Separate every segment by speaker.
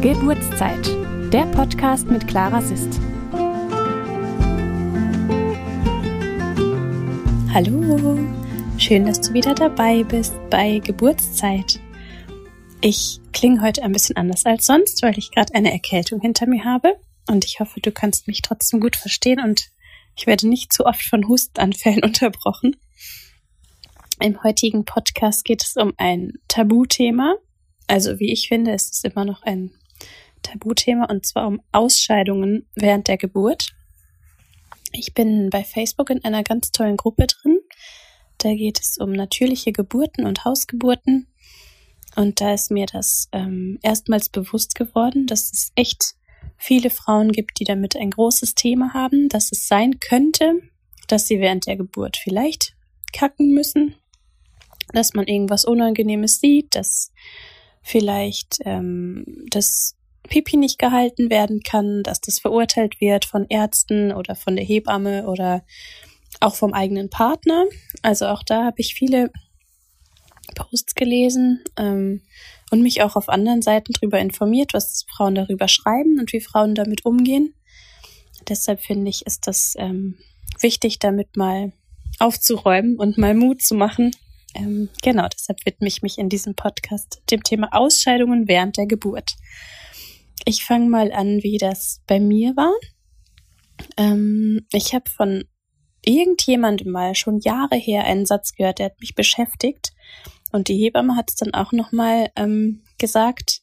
Speaker 1: Geburtszeit, der Podcast mit Clara Sist.
Speaker 2: Hallo, schön, dass du wieder dabei bist bei Geburtszeit. Ich klinge heute ein bisschen anders als sonst, weil ich gerade eine Erkältung hinter mir habe und ich hoffe, du kannst mich trotzdem gut verstehen und ich werde nicht zu oft von Hustanfällen unterbrochen. Im heutigen Podcast geht es um ein Tabuthema. Also wie ich finde, ist es immer noch ein Tabuthema und zwar um Ausscheidungen während der Geburt. Ich bin bei Facebook in einer ganz tollen Gruppe drin. Da geht es um natürliche Geburten und Hausgeburten. Und da ist mir das ähm, erstmals bewusst geworden, dass es echt viele Frauen gibt, die damit ein großes Thema haben, dass es sein könnte, dass sie während der Geburt vielleicht kacken müssen, dass man irgendwas Unangenehmes sieht, dass vielleicht ähm, das Pipi nicht gehalten werden kann, dass das verurteilt wird von Ärzten oder von der Hebamme oder auch vom eigenen Partner. Also auch da habe ich viele Posts gelesen ähm, und mich auch auf anderen Seiten darüber informiert, was Frauen darüber schreiben und wie Frauen damit umgehen. Deshalb finde ich, ist das ähm, wichtig, damit mal aufzuräumen und mal Mut zu machen. Ähm, genau, deshalb widme ich mich in diesem Podcast dem Thema Ausscheidungen während der Geburt. Ich fange mal an, wie das bei mir war. Ähm, ich habe von irgendjemandem mal schon Jahre her einen Satz gehört, der hat mich beschäftigt. Und die Hebamme hat es dann auch nochmal ähm, gesagt,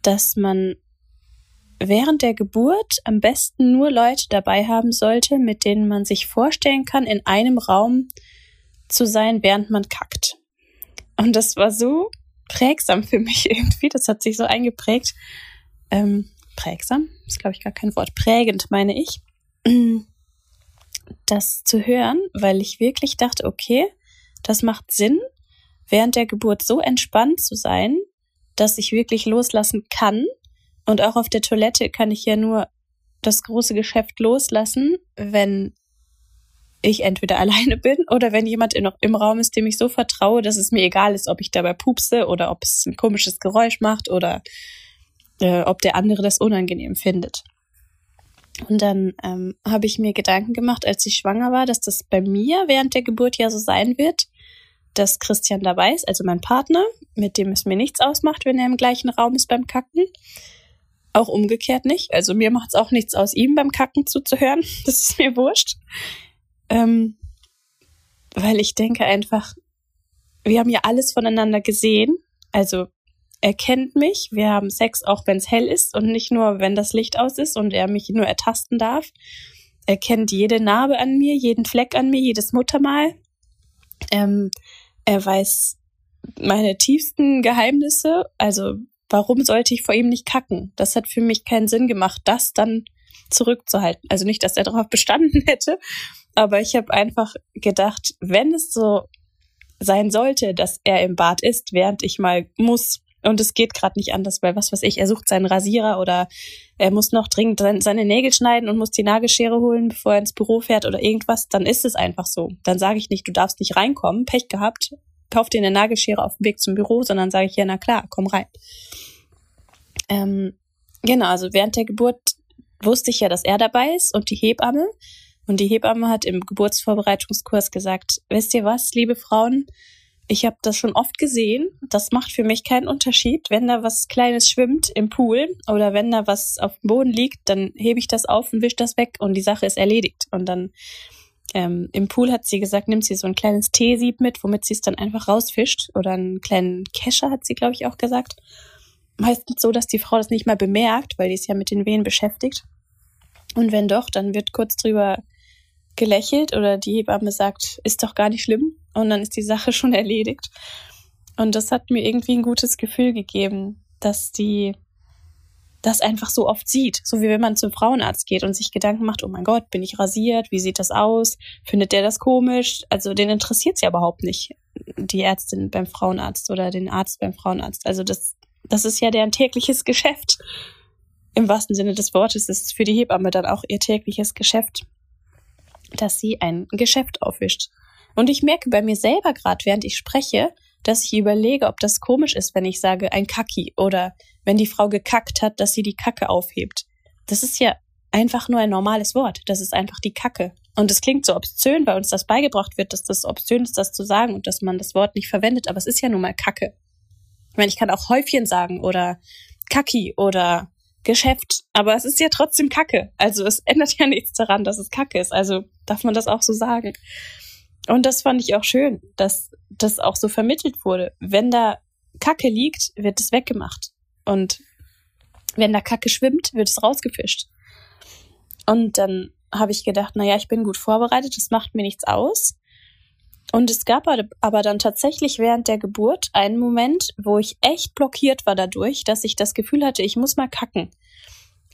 Speaker 2: dass man während der Geburt am besten nur Leute dabei haben sollte, mit denen man sich vorstellen kann, in einem Raum zu sein, während man kackt. Und das war so prägsam für mich irgendwie. Das hat sich so eingeprägt, ähm, prägsam, ist glaube ich gar kein Wort, prägend meine ich, das zu hören, weil ich wirklich dachte, okay, das macht Sinn, während der Geburt so entspannt zu sein, dass ich wirklich loslassen kann. Und auch auf der Toilette kann ich ja nur das große Geschäft loslassen, wenn ich entweder alleine bin oder wenn jemand noch im Raum ist, dem ich so vertraue, dass es mir egal ist, ob ich dabei pupse oder ob es ein komisches Geräusch macht oder äh, ob der andere das unangenehm findet. Und dann ähm, habe ich mir Gedanken gemacht, als ich schwanger war, dass das bei mir während der Geburt ja so sein wird, dass Christian dabei ist, also mein Partner, mit dem es mir nichts ausmacht, wenn er im gleichen Raum ist beim Kacken. Auch umgekehrt nicht. Also mir macht es auch nichts aus, ihm beim Kacken zuzuhören. Das ist mir wurscht. Ähm, weil ich denke einfach, wir haben ja alles voneinander gesehen. Also er kennt mich. Wir haben Sex, auch wenn es hell ist und nicht nur, wenn das Licht aus ist und er mich nur ertasten darf. Er kennt jede Narbe an mir, jeden Fleck an mir, jedes Muttermal. Ähm, er weiß meine tiefsten Geheimnisse. Also warum sollte ich vor ihm nicht kacken? Das hat für mich keinen Sinn gemacht, das dann zurückzuhalten. Also nicht, dass er darauf bestanden hätte, aber ich habe einfach gedacht, wenn es so sein sollte, dass er im Bad ist, während ich mal muss, und es geht gerade nicht anders, weil was weiß ich, er sucht seinen Rasierer oder er muss noch dringend seine Nägel schneiden und muss die Nagelschere holen, bevor er ins Büro fährt oder irgendwas, dann ist es einfach so. Dann sage ich nicht, du darfst nicht reinkommen, Pech gehabt, kauf dir eine Nagelschere auf dem Weg zum Büro, sondern sage ich ja, na klar, komm rein. Ähm, genau, also während der Geburt wusste ich ja, dass er dabei ist und die Hebamme. Und die Hebamme hat im Geburtsvorbereitungskurs gesagt, wisst ihr was, liebe Frauen, ich habe das schon oft gesehen. Das macht für mich keinen Unterschied. Wenn da was Kleines schwimmt im Pool oder wenn da was auf dem Boden liegt, dann hebe ich das auf und wische das weg und die Sache ist erledigt. Und dann ähm, im Pool hat sie gesagt, nimmt sie so ein kleines Teesieb mit, womit sie es dann einfach rausfischt. Oder einen kleinen Kescher hat sie, glaube ich, auch gesagt. Meistens so, dass die Frau das nicht mal bemerkt, weil die ist ja mit den Wehen beschäftigt. Und wenn doch, dann wird kurz drüber gelächelt oder die Hebamme sagt, ist doch gar nicht schlimm und dann ist die Sache schon erledigt. Und das hat mir irgendwie ein gutes Gefühl gegeben, dass die das einfach so oft sieht. So wie wenn man zum Frauenarzt geht und sich Gedanken macht, oh mein Gott, bin ich rasiert? Wie sieht das aus? Findet der das komisch? Also den interessiert es ja überhaupt nicht, die Ärztin beim Frauenarzt oder den Arzt beim Frauenarzt. Also das, das ist ja deren tägliches Geschäft. Im wahrsten Sinne des Wortes ist es für die Hebamme dann auch ihr tägliches Geschäft dass sie ein Geschäft aufwischt. Und ich merke bei mir selber gerade, während ich spreche, dass ich überlege, ob das komisch ist, wenn ich sage ein Kacki oder wenn die Frau gekackt hat, dass sie die Kacke aufhebt. Das ist ja einfach nur ein normales Wort. Das ist einfach die Kacke. Und es klingt so obszön, weil uns das beigebracht wird, dass das obszön ist, das zu sagen und dass man das Wort nicht verwendet. Aber es ist ja nun mal Kacke. Ich meine, ich kann auch Häufchen sagen oder Kacki oder Geschäft, aber es ist ja trotzdem Kacke. Also es ändert ja nichts daran, dass es Kacke ist. Also darf man das auch so sagen. Und das fand ich auch schön, dass das auch so vermittelt wurde. Wenn da Kacke liegt, wird es weggemacht. Und wenn da Kacke schwimmt, wird es rausgefischt. Und dann habe ich gedacht, naja, ich bin gut vorbereitet, das macht mir nichts aus. Und es gab aber dann tatsächlich während der Geburt einen Moment, wo ich echt blockiert war dadurch, dass ich das Gefühl hatte, ich muss mal kacken.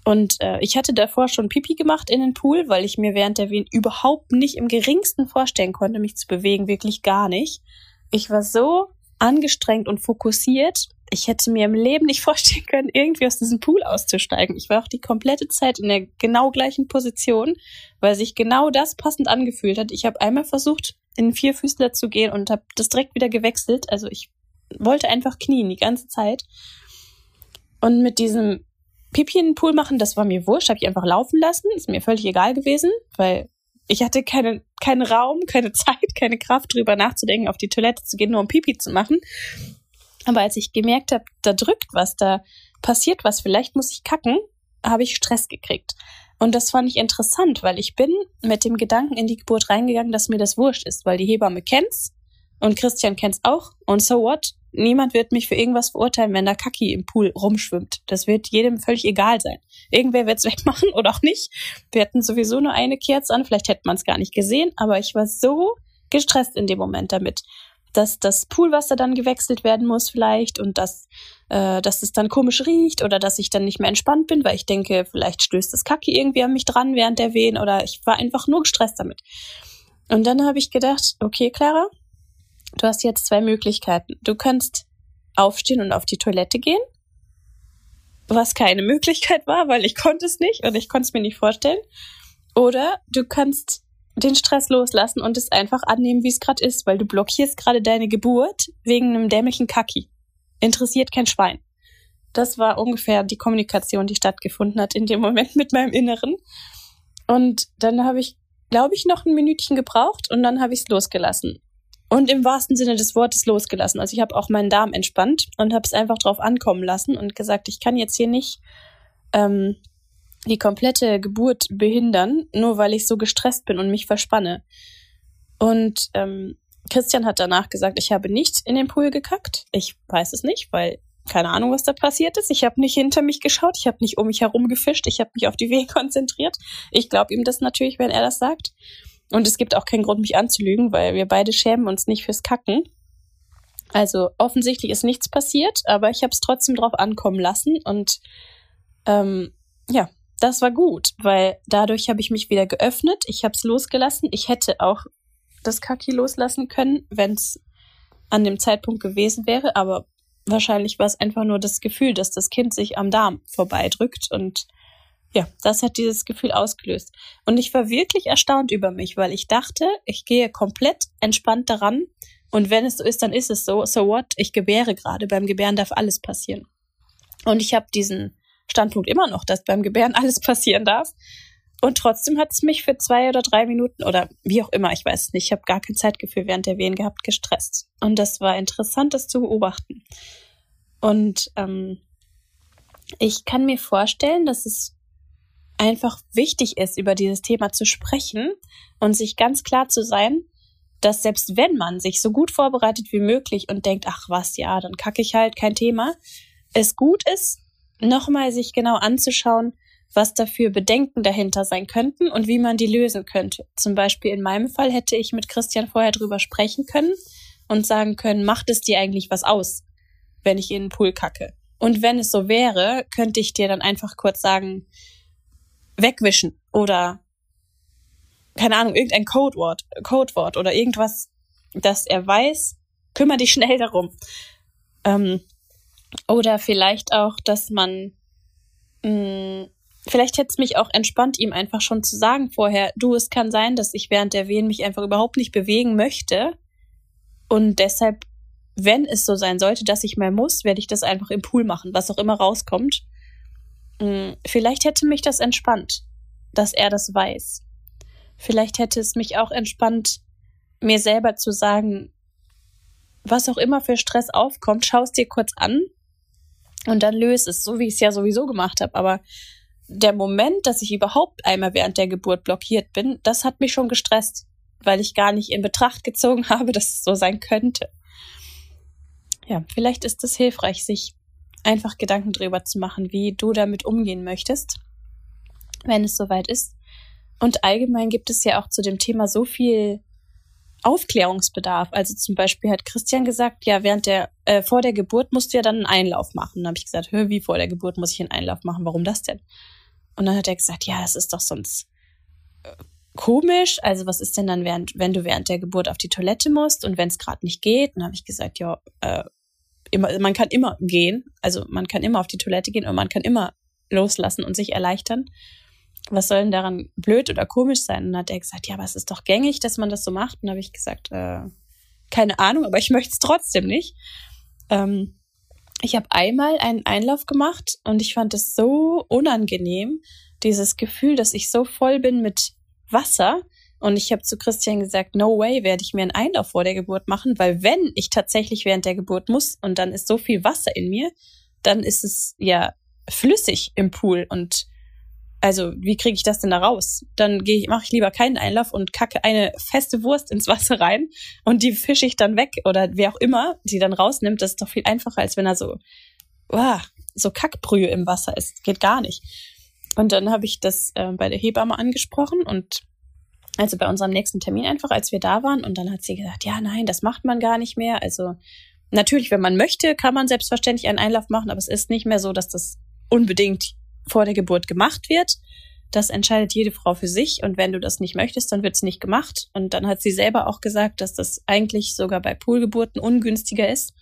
Speaker 2: Und äh, ich hatte davor schon Pipi gemacht in den Pool, weil ich mir während der Wehen überhaupt nicht im geringsten vorstellen konnte, mich zu bewegen, wirklich gar nicht. Ich war so angestrengt und fokussiert. Ich hätte mir im Leben nicht vorstellen können, irgendwie aus diesem Pool auszusteigen. Ich war auch die komplette Zeit in der genau gleichen Position, weil sich genau das passend angefühlt hat. Ich habe einmal versucht, in Vierfüßler zu gehen und habe das direkt wieder gewechselt. Also ich wollte einfach knien die ganze Zeit. Und mit diesem Pipi in den Pool machen, das war mir wurscht, habe ich einfach laufen lassen, ist mir völlig egal gewesen, weil ich hatte keine, keinen Raum, keine Zeit, keine Kraft drüber nachzudenken, auf die Toilette zu gehen, nur um Pipi zu machen. Aber als ich gemerkt habe, da drückt was, da passiert was, vielleicht muss ich kacken, habe ich Stress gekriegt. Und das fand ich interessant, weil ich bin mit dem Gedanken in die Geburt reingegangen, dass mir das wurscht ist, weil die Hebamme kennt's und Christian kennt's auch. Und so what? Niemand wird mich für irgendwas verurteilen, wenn da Kaki im Pool rumschwimmt. Das wird jedem völlig egal sein. Irgendwer wird's wegmachen oder auch nicht. Wir hatten sowieso nur eine Kerze an, vielleicht hätte man es gar nicht gesehen, aber ich war so gestresst in dem Moment damit, dass das Poolwasser dann gewechselt werden muss vielleicht und dass, äh, dass es dann komisch riecht oder dass ich dann nicht mehr entspannt bin, weil ich denke, vielleicht stößt das Kacke irgendwie an mich dran während der Wehen oder ich war einfach nur gestresst damit. Und dann habe ich gedacht, okay, Clara, du hast jetzt zwei Möglichkeiten. Du kannst aufstehen und auf die Toilette gehen, was keine Möglichkeit war, weil ich konnte es nicht und ich konnte es mir nicht vorstellen. Oder du kannst den Stress loslassen und es einfach annehmen, wie es gerade ist, weil du blockierst gerade deine Geburt wegen einem dämlichen Kacki. Interessiert kein Schwein. Das war ungefähr die Kommunikation, die stattgefunden hat in dem Moment mit meinem Inneren. Und dann habe ich, glaube ich, noch ein Minütchen gebraucht und dann habe ich es losgelassen und im wahrsten Sinne des Wortes losgelassen. Also ich habe auch meinen Darm entspannt und habe es einfach drauf ankommen lassen und gesagt, ich kann jetzt hier nicht ähm, die komplette Geburt behindern, nur weil ich so gestresst bin und mich verspanne. Und ähm, Christian hat danach gesagt, ich habe nicht in den Pool gekackt. Ich weiß es nicht, weil keine Ahnung, was da passiert ist. Ich habe nicht hinter mich geschaut, ich habe nicht um mich herum gefischt, ich habe mich auf die Wege konzentriert. Ich glaube ihm das natürlich, wenn er das sagt. Und es gibt auch keinen Grund, mich anzulügen, weil wir beide schämen uns nicht fürs Kacken. Also offensichtlich ist nichts passiert, aber ich habe es trotzdem drauf ankommen lassen und ähm, ja, das war gut, weil dadurch habe ich mich wieder geöffnet, ich habe es losgelassen. Ich hätte auch das Kaki loslassen können, wenn es an dem Zeitpunkt gewesen wäre, aber wahrscheinlich war es einfach nur das Gefühl, dass das Kind sich am Darm vorbeidrückt und ja, das hat dieses Gefühl ausgelöst. Und ich war wirklich erstaunt über mich, weil ich dachte, ich gehe komplett entspannt daran. Und wenn es so ist, dann ist es so. So what? Ich gebäre gerade. Beim Gebären darf alles passieren. Und ich habe diesen Standpunkt immer noch, dass beim Gebären alles passieren darf. Und trotzdem hat es mich für zwei oder drei Minuten oder wie auch immer, ich weiß nicht, ich habe gar kein Zeitgefühl während der Wehen gehabt, gestresst. Und das war interessant, das zu beobachten. Und ähm, ich kann mir vorstellen, dass es einfach wichtig ist, über dieses Thema zu sprechen und sich ganz klar zu sein, dass selbst wenn man sich so gut vorbereitet wie möglich und denkt, ach was, ja, dann kacke ich halt, kein Thema, es gut ist, nochmal sich genau anzuschauen, was dafür Bedenken dahinter sein könnten und wie man die lösen könnte. Zum Beispiel in meinem Fall hätte ich mit Christian vorher drüber sprechen können und sagen können, macht es dir eigentlich was aus, wenn ich in den Pool kacke? Und wenn es so wäre, könnte ich dir dann einfach kurz sagen, wegwischen oder keine Ahnung, irgendein Codewort, Codewort oder irgendwas, dass er weiß, kümmere dich schnell darum. Ähm, oder vielleicht auch, dass man, mh, mm, vielleicht hätte es mich auch entspannt, ihm einfach schon zu sagen vorher, du, es kann sein, dass ich während der Wehen mich einfach überhaupt nicht bewegen möchte und deshalb wenn es so sein sollte, dass ich mal muss, werde ich das einfach im Pool machen, was auch immer rauskommt. Hm, vielleicht hätte mich das entspannt, dass er das weiß. Vielleicht hätte es mich auch entspannt, mir selber zu sagen, was auch immer für Stress aufkommt, schau es dir kurz an und dann löse es, so wie ich es ja sowieso gemacht habe. Aber der Moment, dass ich überhaupt einmal während der Geburt blockiert bin, das hat mich schon gestresst, weil ich gar nicht in Betracht gezogen habe, dass es so sein könnte. Ja, vielleicht ist es hilfreich, sich einfach Gedanken drüber zu machen, wie du damit umgehen möchtest, wenn es soweit ist. Und allgemein gibt es ja auch zu dem Thema so viel Aufklärungsbedarf. Also zum Beispiel hat Christian gesagt, ja, während der, äh, vor der Geburt musst du ja dann einen Einlauf machen. Dann habe ich gesagt, hör, wie vor der Geburt muss ich einen Einlauf machen? Warum das denn? Und dann hat er gesagt, ja, das ist doch sonst äh, komisch. Also was ist denn dann, während, wenn du während der Geburt auf die Toilette musst und wenn es gerade nicht geht? Dann habe ich gesagt, ja, äh, immer, man kann immer gehen. Also man kann immer auf die Toilette gehen und man kann immer loslassen und sich erleichtern was soll denn daran blöd oder komisch sein? Und dann hat er gesagt, ja, aber es ist doch gängig, dass man das so macht. Und habe ich gesagt, äh, keine Ahnung, aber ich möchte es trotzdem nicht. Ähm, ich habe einmal einen Einlauf gemacht und ich fand es so unangenehm, dieses Gefühl, dass ich so voll bin mit Wasser. Und ich habe zu Christian gesagt, no way werde ich mir einen Einlauf vor der Geburt machen, weil wenn ich tatsächlich während der Geburt muss und dann ist so viel Wasser in mir, dann ist es ja flüssig im Pool und also wie kriege ich das denn da raus? Dann mache ich lieber keinen Einlauf und kacke eine feste Wurst ins Wasser rein und die fische ich dann weg oder wer auch immer die dann rausnimmt. Das ist doch viel einfacher, als wenn er so, oh, so Kackbrühe im Wasser ist. Geht gar nicht. Und dann habe ich das äh, bei der Hebamme angesprochen und also bei unserem nächsten Termin einfach, als wir da waren. Und dann hat sie gesagt, ja, nein, das macht man gar nicht mehr. Also natürlich, wenn man möchte, kann man selbstverständlich einen Einlauf machen, aber es ist nicht mehr so, dass das unbedingt vor der Geburt gemacht wird. Das entscheidet jede Frau für sich und wenn du das nicht möchtest, dann wird es nicht gemacht. Und dann hat sie selber auch gesagt, dass das eigentlich sogar bei Poolgeburten ungünstiger ist,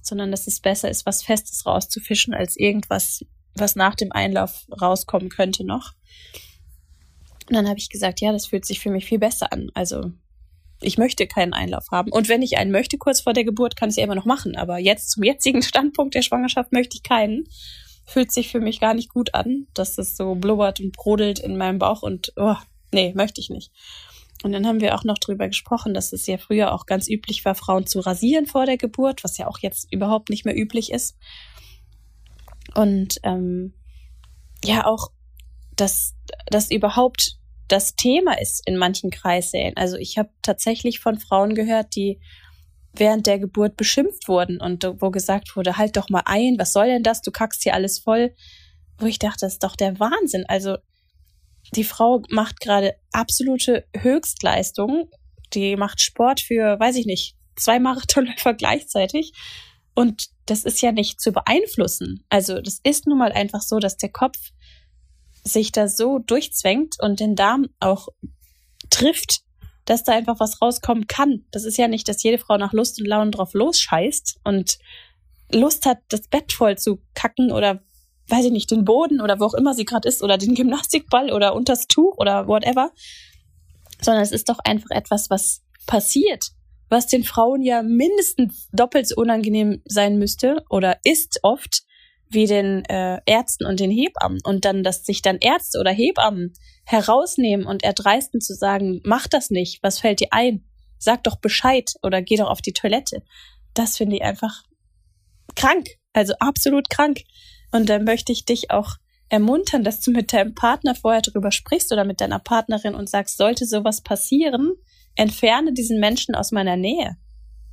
Speaker 2: sondern dass es besser ist, was Festes rauszufischen, als irgendwas, was nach dem Einlauf rauskommen könnte noch. Und dann habe ich gesagt, ja, das fühlt sich für mich viel besser an. Also ich möchte keinen Einlauf haben. Und wenn ich einen möchte kurz vor der Geburt, kann ich es ja immer noch machen. Aber jetzt zum jetzigen Standpunkt der Schwangerschaft möchte ich keinen fühlt sich für mich gar nicht gut an, dass es so blubbert und brodelt in meinem Bauch und oh, nee, möchte ich nicht. Und dann haben wir auch noch drüber gesprochen, dass es ja früher auch ganz üblich war, Frauen zu rasieren vor der Geburt, was ja auch jetzt überhaupt nicht mehr üblich ist. Und ähm, ja, auch, dass das überhaupt das Thema ist in manchen Kreissälen. Also ich habe tatsächlich von Frauen gehört, die während der Geburt beschimpft wurden und wo gesagt wurde, halt doch mal ein, was soll denn das, du kackst hier alles voll. Wo ich dachte, das ist doch der Wahnsinn. Also die Frau macht gerade absolute Höchstleistung. Die macht Sport für, weiß ich nicht, zwei Marathonläufer gleichzeitig. Und das ist ja nicht zu beeinflussen. Also das ist nun mal einfach so, dass der Kopf sich da so durchzwängt und den Darm auch trifft, dass da einfach was rauskommen kann. Das ist ja nicht, dass jede Frau nach Lust und Laune drauf losscheißt und Lust hat, das Bett voll zu kacken oder weiß ich nicht, den Boden oder wo auch immer sie gerade ist oder den Gymnastikball oder unters Tuch oder whatever, sondern es ist doch einfach etwas, was passiert, was den Frauen ja mindestens doppelt so unangenehm sein müsste oder ist oft wie den äh, Ärzten und den Hebammen und dann, dass sich dann Ärzte oder Hebammen herausnehmen und erdreisten zu sagen, mach das nicht, was fällt dir ein? Sag doch Bescheid oder geh doch auf die Toilette. Das finde ich einfach krank, also absolut krank. Und da möchte ich dich auch ermuntern, dass du mit deinem Partner vorher drüber sprichst oder mit deiner Partnerin und sagst, sollte sowas passieren, entferne diesen Menschen aus meiner Nähe.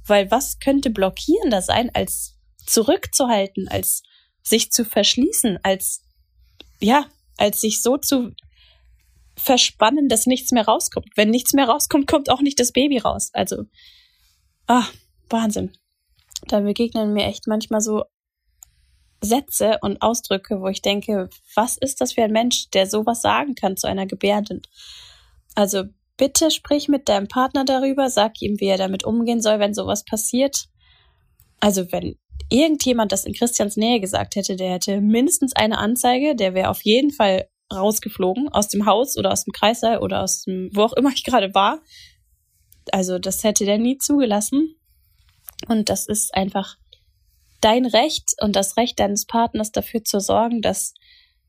Speaker 2: Weil was könnte blockierender sein, als zurückzuhalten, als sich zu verschließen, als, ja, als sich so zu verspannen, dass nichts mehr rauskommt. Wenn nichts mehr rauskommt, kommt auch nicht das Baby raus. Also, ah, Wahnsinn. Da begegnen mir echt manchmal so Sätze und Ausdrücke, wo ich denke, was ist das für ein Mensch, der sowas sagen kann zu einer Gebärdin? Also bitte sprich mit deinem Partner darüber, sag ihm, wie er damit umgehen soll, wenn sowas passiert. Also wenn irgendjemand das in Christians Nähe gesagt hätte, der hätte mindestens eine Anzeige, der wäre auf jeden Fall rausgeflogen aus dem Haus oder aus dem Kreissaal oder aus dem, wo auch immer ich gerade war. Also das hätte der nie zugelassen. Und das ist einfach dein Recht und das Recht deines Partners dafür zu sorgen, dass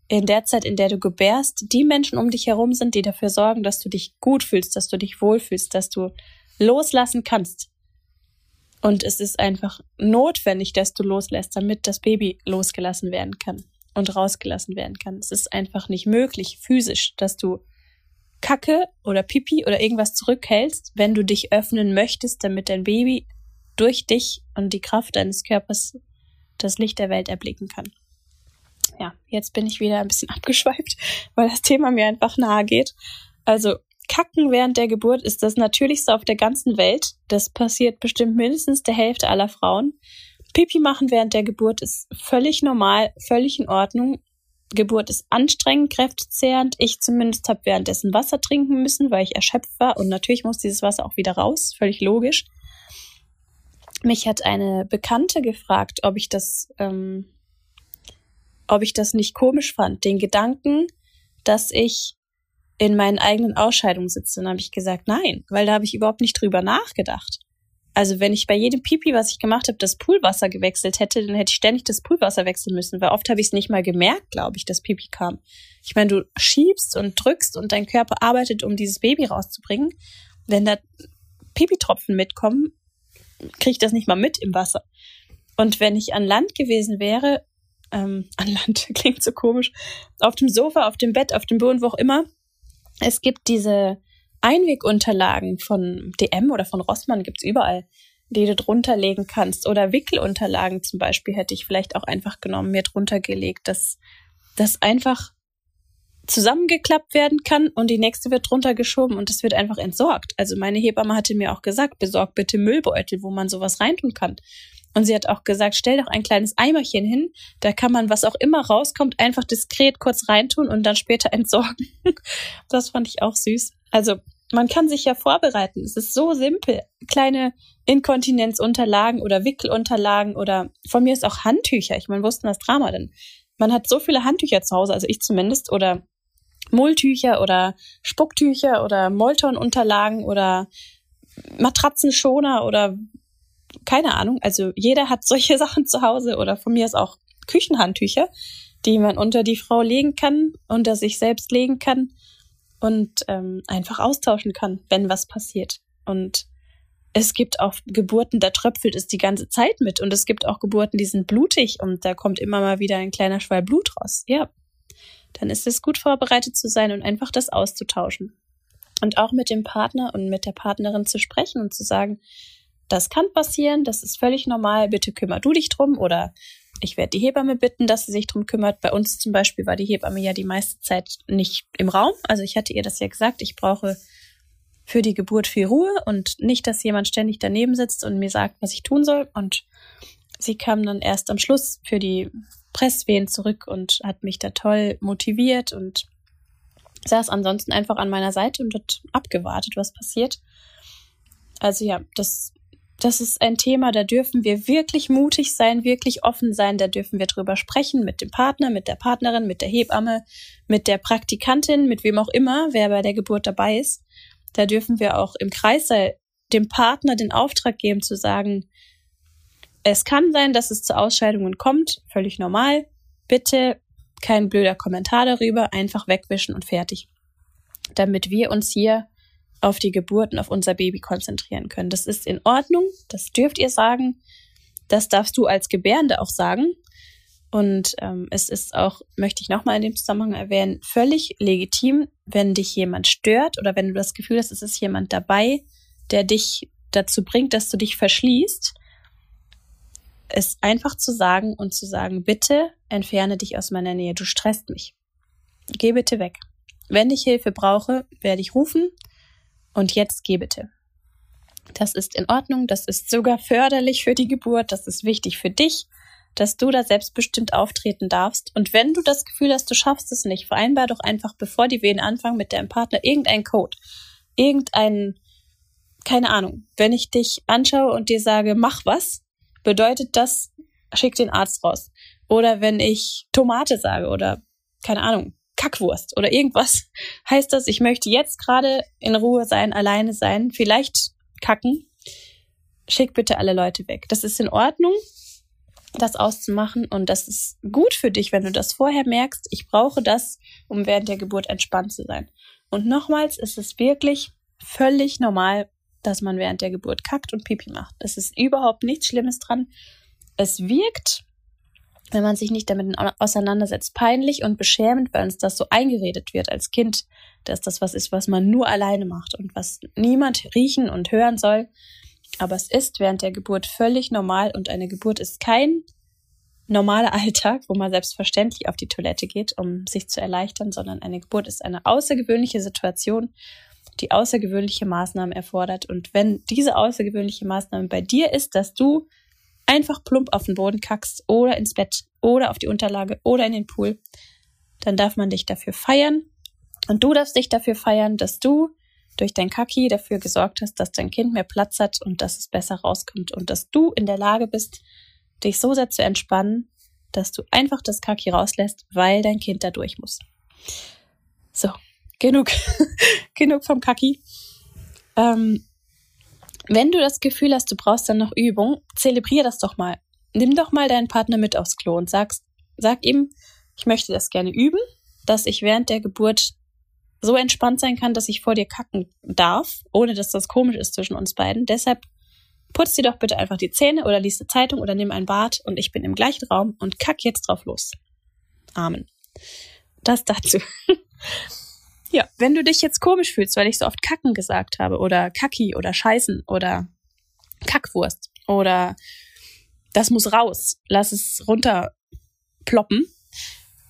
Speaker 2: in der Zeit, in der du gebärst, die Menschen um dich herum sind, die dafür sorgen, dass du dich gut fühlst, dass du dich wohlfühlst, dass du loslassen kannst. Und es ist einfach notwendig, dass du loslässt, damit das Baby losgelassen werden kann und rausgelassen werden kann. Es ist einfach nicht möglich, physisch, dass du Kacke oder Pipi oder irgendwas zurückhältst, wenn du dich öffnen möchtest, damit dein Baby durch dich und die Kraft deines Körpers das Licht der Welt erblicken kann. Ja, jetzt bin ich wieder ein bisschen abgeschweift, weil das Thema mir einfach nahe geht. Also Kacken während der Geburt ist das Natürlichste auf der ganzen Welt. Das passiert bestimmt mindestens der Hälfte aller Frauen. Pipi machen während der Geburt ist völlig normal, völlig in Ordnung. Geburt ist anstrengend, kräftezehrend. Ich zumindest habe währenddessen Wasser trinken müssen, weil ich erschöpft war. Und natürlich muss dieses Wasser auch wieder raus, völlig logisch. Mich hat eine Bekannte gefragt, ob ich das, ähm, ob ich das nicht komisch fand, den Gedanken, dass ich in meinen eigenen Ausscheidungen sitze. Und habe ich gesagt, nein, weil da habe ich überhaupt nicht drüber nachgedacht. Also wenn ich bei jedem Pipi, was ich gemacht habe, das Poolwasser gewechselt hätte, dann hätte ich ständig das Poolwasser wechseln müssen, weil oft habe ich es nicht mal gemerkt, glaube ich, dass Pipi kam. Ich meine, du schiebst und drückst und dein Körper arbeitet, um dieses Baby rauszubringen. Wenn da Pipi-Tropfen mitkommen, kriege ich das nicht mal mit im Wasser. Und wenn ich an Land gewesen wäre, ähm, an Land klingt so komisch, auf dem Sofa, auf dem Bett, auf dem Boden, wo auch immer, es gibt diese Einwegunterlagen von DM oder von Rossmann gibt's überall, die du drunter legen kannst. Oder Wickelunterlagen zum Beispiel hätte ich vielleicht auch einfach genommen, mir drunter gelegt, dass das einfach zusammengeklappt werden kann und die nächste wird drunter geschoben und es wird einfach entsorgt. Also meine Hebamme hatte mir auch gesagt, besorg bitte Müllbeutel, wo man sowas reintun kann. Und sie hat auch gesagt, stell doch ein kleines Eimerchen hin, da kann man, was auch immer rauskommt, einfach diskret kurz reintun und dann später entsorgen. das fand ich auch süß. Also man kann sich ja vorbereiten. Es ist so simpel. Kleine Inkontinenzunterlagen oder Wickelunterlagen oder von mir ist auch Handtücher. Ich meine, wussten das Drama denn? Man hat so viele Handtücher zu Hause, also ich zumindest, oder Mulltücher oder Spucktücher oder Molton-Unterlagen oder Matratzenschoner oder keine Ahnung. Also jeder hat solche Sachen zu Hause oder von mir ist auch Küchenhandtücher, die man unter die Frau legen kann, unter sich selbst legen kann und ähm, einfach austauschen kann, wenn was passiert. Und es gibt auch Geburten, da tröpfelt es die ganze Zeit mit. Und es gibt auch Geburten, die sind blutig und da kommt immer mal wieder ein kleiner Schwall Blut raus. Ja, dann ist es gut vorbereitet zu sein und einfach das auszutauschen. Und auch mit dem Partner und mit der Partnerin zu sprechen und zu sagen, das kann passieren, das ist völlig normal, bitte kümmer du dich drum oder ich werde die Hebamme bitten, dass sie sich drum kümmert. Bei uns zum Beispiel war die Hebamme ja die meiste Zeit nicht im Raum. Also ich hatte ihr das ja gesagt, ich brauche für die Geburt viel Ruhe und nicht, dass jemand ständig daneben sitzt und mir sagt, was ich tun soll. Und sie kam dann erst am Schluss für die Presswehen zurück und hat mich da toll motiviert und saß ansonsten einfach an meiner Seite und hat abgewartet, was passiert. Also ja, das das ist ein Thema, da dürfen wir wirklich mutig sein, wirklich offen sein, da dürfen wir drüber sprechen mit dem Partner, mit der Partnerin, mit der Hebamme, mit der Praktikantin, mit wem auch immer, wer bei der Geburt dabei ist. Da dürfen wir auch im Kreis dem Partner den Auftrag geben zu sagen, es kann sein, dass es zu Ausscheidungen kommt, völlig normal. Bitte kein blöder Kommentar darüber, einfach wegwischen und fertig. Damit wir uns hier auf die Geburt und auf unser Baby konzentrieren können. Das ist in Ordnung, das dürft ihr sagen. Das darfst du als Gebärende auch sagen. Und ähm, es ist auch, möchte ich nochmal in dem Zusammenhang erwähnen, völlig legitim, wenn dich jemand stört oder wenn du das Gefühl hast, es ist jemand dabei, der dich dazu bringt, dass du dich verschließt, es einfach zu sagen und zu sagen, bitte entferne dich aus meiner Nähe, du stresst mich. Geh bitte weg. Wenn ich Hilfe brauche, werde ich rufen. Und jetzt geh bitte. Das ist in Ordnung, das ist sogar förderlich für die Geburt, das ist wichtig für dich, dass du da selbstbestimmt auftreten darfst. Und wenn du das Gefühl hast, du schaffst es nicht, vereinbar doch einfach, bevor die Wehen anfangen, mit deinem Partner irgendein Code, irgendein, keine Ahnung. Wenn ich dich anschaue und dir sage, mach was, bedeutet das, schick den Arzt raus. Oder wenn ich Tomate sage oder keine Ahnung, Kackwurst oder irgendwas, heißt das, ich möchte jetzt gerade in Ruhe sein, alleine sein, vielleicht kacken. schick bitte alle Leute weg. Das ist in Ordnung, das auszumachen und das ist gut für dich, wenn du das vorher merkst. Ich brauche das, um während der Geburt entspannt zu sein. Und nochmals ist es wirklich völlig normal, dass man während der Geburt kackt und Pipi macht. Es ist überhaupt nichts Schlimmes dran. Es wirkt, wenn man sich nicht damit auseinandersetzt, peinlich und beschämend, weil uns das so eingeredet wird als Kind, dass das was ist, was man nur alleine macht und was niemand riechen und hören soll. Aber es ist während der Geburt völlig normal und eine Geburt ist kein normaler Alltag, wo man selbstverständlich auf die Toilette geht, um sich zu erleichtern, sondern eine Geburt ist eine außergewöhnliche Situation, die außergewöhnliche Maßnahmen erfordert. Und wenn diese außergewöhnliche Maßnahme bei dir ist, dass du einfach plump auf den Boden kackst oder ins Bett oder auf die Unterlage oder in den Pool, dann darf man dich dafür feiern. Und du darfst dich dafür feiern, dass du durch dein Kaki dafür gesorgt hast, dass dein Kind mehr Platz hat und dass es besser rauskommt und dass du in der Lage bist, dich so sehr zu entspannen, dass du einfach das Kaki rauslässt, weil dein Kind da durch muss. So, genug, genug vom Kaki. Ähm, wenn du das Gefühl hast, du brauchst dann noch Übung, zelebrier das doch mal. Nimm doch mal deinen Partner mit aufs Klo und sagst, sag ihm, ich möchte das gerne üben, dass ich während der Geburt so entspannt sein kann, dass ich vor dir kacken darf, ohne dass das komisch ist zwischen uns beiden. Deshalb putz dir doch bitte einfach die Zähne oder liest eine Zeitung oder nimm ein Bad und ich bin im gleichen Raum und kack jetzt drauf los. Amen. Das dazu. ja, wenn du dich jetzt komisch fühlst, weil ich so oft kacken gesagt habe oder kacki oder scheißen oder Kackwurst oder das muss raus, lass es runter ploppen,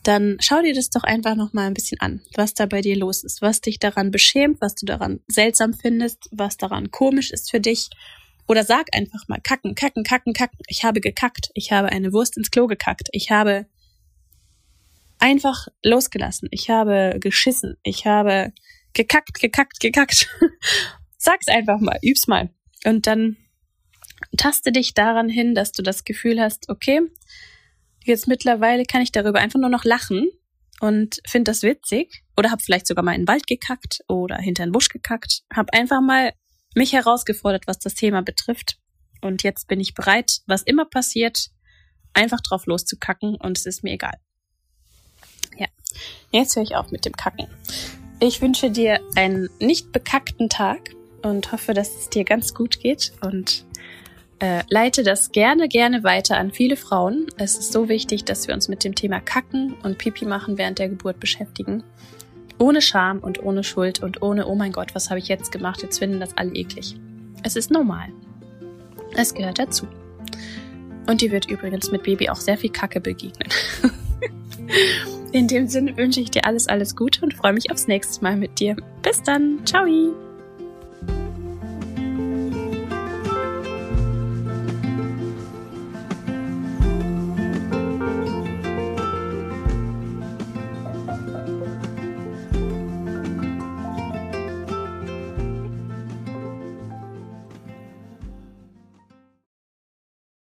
Speaker 2: dann schau dir das doch einfach noch mal ein bisschen an, was da bei dir los ist, was dich daran beschämt, was du daran seltsam findest, was daran komisch ist für dich. Oder sag einfach mal kacken, kacken, kacken, kacken. Ich habe gekackt. Ich habe eine Wurst ins Klo gekackt. Ich habe einfach losgelassen. Ich habe geschissen. Ich habe gekackt, gekackt, gekackt. Sag's einfach mal, üb's mal. Und dann taste dich daran hin, dass du das Gefühl hast, okay, Jetzt mittlerweile kann ich darüber einfach nur noch lachen und finde das witzig oder habe vielleicht sogar mal in den Wald gekackt oder hinter den Busch gekackt. Habe einfach mal mich herausgefordert, was das Thema betrifft. Und jetzt bin ich bereit, was immer passiert, einfach drauf loszukacken und es ist mir egal. Ja, jetzt höre ich auf mit dem Kacken. Ich wünsche dir einen nicht bekackten Tag und hoffe, dass es dir ganz gut geht und äh, leite das gerne, gerne weiter an viele Frauen. Es ist so wichtig, dass wir uns mit dem Thema Kacken und Pipi machen während der Geburt beschäftigen. Ohne Scham und ohne Schuld und ohne, oh mein Gott, was habe ich jetzt gemacht? Jetzt finden das alle eklig. Es ist normal. Es gehört dazu. Und die wird übrigens mit Baby auch sehr viel Kacke begegnen. In dem Sinne wünsche ich dir alles, alles Gute und freue mich aufs nächste Mal mit dir. Bis dann. Ciao.